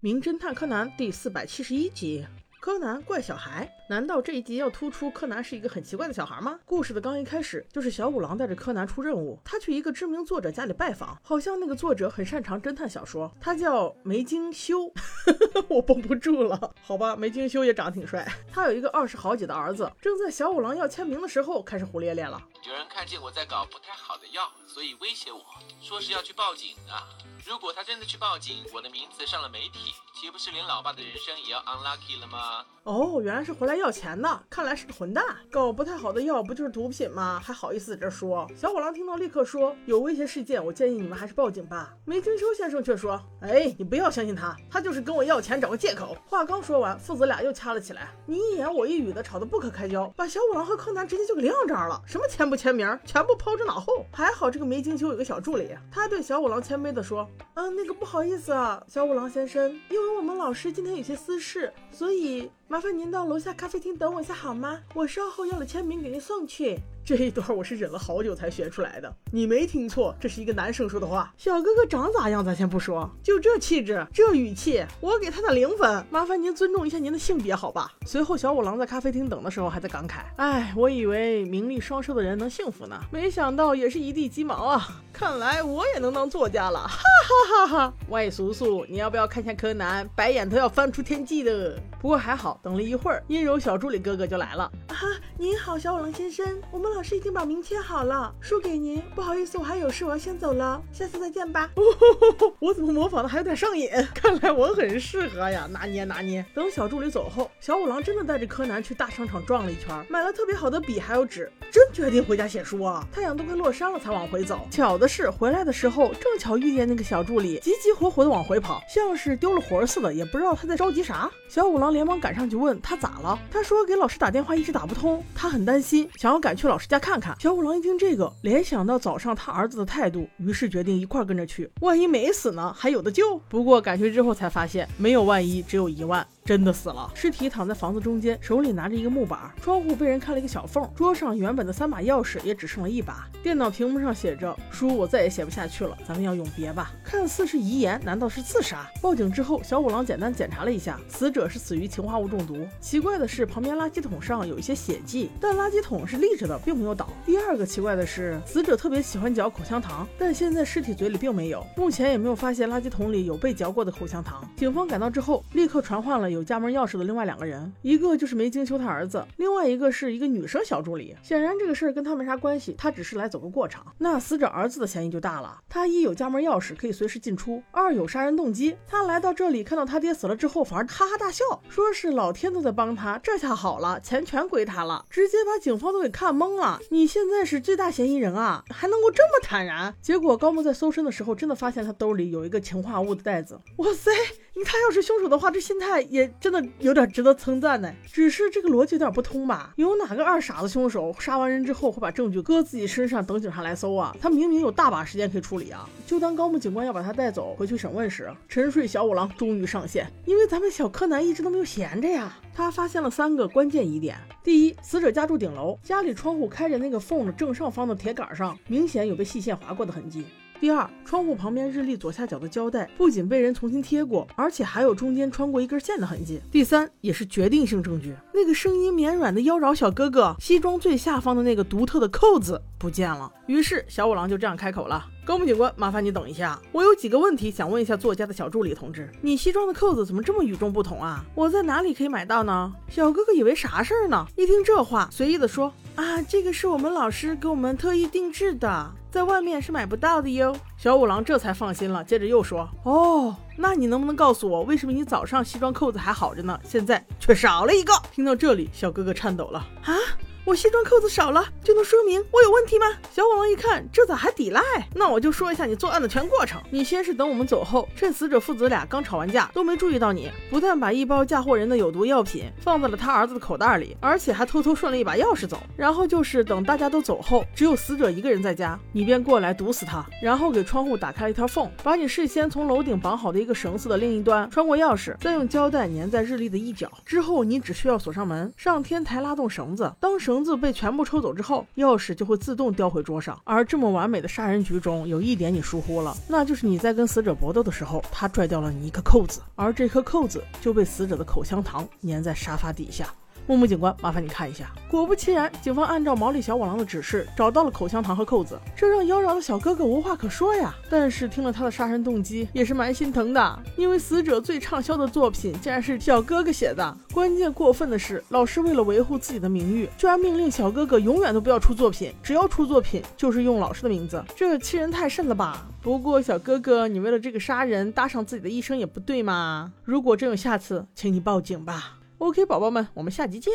名侦探柯南第四百七十一集：柯南怪小孩。难道这一集要突出柯南是一个很奇怪的小孩吗？故事的刚一开始，就是小五郎带着柯南出任务，他去一个知名作者家里拜访，好像那个作者很擅长侦探小说，他叫梅京修，我绷不住了，好吧，梅京修也长得挺帅。他有一个二十好几的儿子，正在小五郎要签名的时候开始胡咧咧了。有人看见我在搞不太好的药，所以威胁我说是要去报警啊。如果他真的去报警，我的名字上了媒体，岂不是连老爸的人生也要 unlucky 了吗？哦，原来是回来要钱的，看来是个混蛋。搞不太好的药不就是毒品吗？还好意思在这说？小五郎听到立刻说：“有威胁事件，我建议你们还是报警吧。”梅津修先生却说：“哎，你不要相信他，他就是跟我要钱找个借口。”话刚说完，父子俩又掐了起来，你一言我一语的，吵得不可开交，把小五郎和柯南直接就给晾这儿了。什么签不签名，全部抛之脑后。还好这个梅金秋有个小助理，他对小五郎谦卑地说：“嗯，那个不好意思啊，小五郎先生，因为我们老师今天有些私事，所以。”麻烦您到楼下咖啡厅等我一下好吗？我稍后要了签名给您送去。这一段我是忍了好久才学出来的，你没听错，这是一个男生说的话。小哥哥长咋样咱先不说，就这气质，这语气，我给他打零分。麻烦您尊重一下您的性别好吧？随后小五郎在咖啡厅等的时候还在感慨，哎，我以为名利双收的人能幸福呢，没想到也是一地鸡毛啊。看来我也能当作家了，哈哈哈哈！外叔叔，你要不要看下柯南？白眼都要翻出天际的。不过还好，等了一会儿，阴柔小助理哥哥就来了。啊，您好，小五郎先生，我们老师已经把名签好了，书给您。不好意思，我还有事，我要先走了，下次再见吧。我怎么模仿的还有点上瘾？看来我很适合呀，拿捏拿捏。等小助理走后，小五郎真的带着柯南去大商场转了一圈，买了特别好的笔还有纸，真决定回家写书啊。太阳都快落山了才往回走。巧的是，回来的时候正巧遇见那个小助理，急急火火的往回跑，像是丢了魂似的，也不知道他在着急啥。小五郎。连忙赶上去问他咋了？他说给老师打电话一直打不通，他很担心，想要赶去老师家看看。小五郎一听这个，联想到早上他儿子的态度，于是决定一块跟着去。万一没死呢，还有的救。不过赶去之后才发现，没有万一，只有一万。真的死了，尸体躺在房子中间，手里拿着一个木板，窗户被人开了一个小缝，桌上原本的三把钥匙也只剩了一把，电脑屏幕上写着书，我再也写不下去了，咱们要永别吧。看似是遗言，难道是自杀？报警之后，小五郎简单检查了一下，死者是死于氰化物中毒。奇怪的是，旁边垃圾桶上有一些血迹，但垃圾桶是立着的，并没有倒。第二个奇怪的是，死者特别喜欢嚼口香糖，但现在尸体嘴里并没有，目前也没有发现垃圾桶里有被嚼过的口香糖。警方赶到之后，立刻传唤了有。有家门钥匙的另外两个人，一个就是梅京修他儿子，另外一个是一个女生小助理。显然这个事儿跟他没啥关系，他只是来走个过场。那死者儿子的嫌疑就大了，他一有家门钥匙可以随时进出，二有杀人动机。他来到这里看到他爹死了之后，反而哈哈大笑，说是老天都在帮他，这下好了，钱全归他了，直接把警方都给看懵了。你现在是最大嫌疑人啊，还能够这么坦然？结果高木在搜身的时候，真的发现他兜里有一个氰化物的袋子。哇塞！他要是凶手的话，这心态也真的有点值得称赞呢。只是这个逻辑有点不通吧？有哪个二傻子凶手杀完人之后会把证据搁自己身上等警察来搜啊？他明明有大把时间可以处理啊！就当高木警官要把他带走回去审问时，沉睡小五郎终于上线。因为咱们小柯南一直都没有闲着呀，他发现了三个关键疑点：第一，死者家住顶楼，家里窗户开着那个缝的正上方的铁杆上明显有被细线划过的痕迹。第二，窗户旁边日历左下角的胶带不仅被人重新贴过，而且还有中间穿过一根线的痕迹。第三，也是决定性证据，那个声音绵软的妖娆小哥哥西装最下方的那个独特的扣子不见了。于是小五郎就这样开口了：“高木警官，麻烦你等一下，我有几个问题想问一下作家的小助理同志，你西装的扣子怎么这么与众不同啊？我在哪里可以买到呢？”小哥哥以为啥事儿呢？一听这话，随意的说：“啊，这个是我们老师给我们特意定制的。”在外面是买不到的哟，小五郎这才放心了。接着又说：“哦，那你能不能告诉我，为什么你早上西装扣子还好着呢，现在却少了一个？”听到这里，小哥哥颤抖了啊。我西装扣子少了，就能说明我有问题吗？小五郎一看，这咋还抵赖？那我就说一下你作案的全过程。你先是等我们走后，趁死者父子俩刚吵完架，都没注意到你，不但把一包嫁祸人的有毒药品放在了他儿子的口袋里，而且还偷偷顺了一把钥匙走。然后就是等大家都走后，只有死者一个人在家，你便过来毒死他，然后给窗户打开了一条缝，把你事先从楼顶绑好的一个绳子的另一端穿过钥匙，再用胶带粘在日历的一角。之后你只需要锁上门，上天台拉动绳子，当绳。绳子被全部抽走之后，钥匙就会自动掉回桌上。而这么完美的杀人局中，有一点你疏忽了，那就是你在跟死者搏斗的时候，他拽掉了你一颗扣子，而这颗扣子就被死者的口香糖粘在沙发底下。木木警官，麻烦你看一下。果不其然，警方按照毛利小五郎的指示找到了口香糖和扣子，这让妖娆的小哥哥无话可说呀。但是听了他的杀人动机，也是蛮心疼的，因为死者最畅销的作品竟然是小哥哥写的。关键过分的是，老师为了维护自己的名誉，居然命令小哥哥永远都不要出作品，只要出作品就是用老师的名字，这欺人太甚了吧？不过小哥哥，你为了这个杀人搭上自己的一生也不对嘛。如果真有下次，请你报警吧。OK，宝宝们，我们下集见。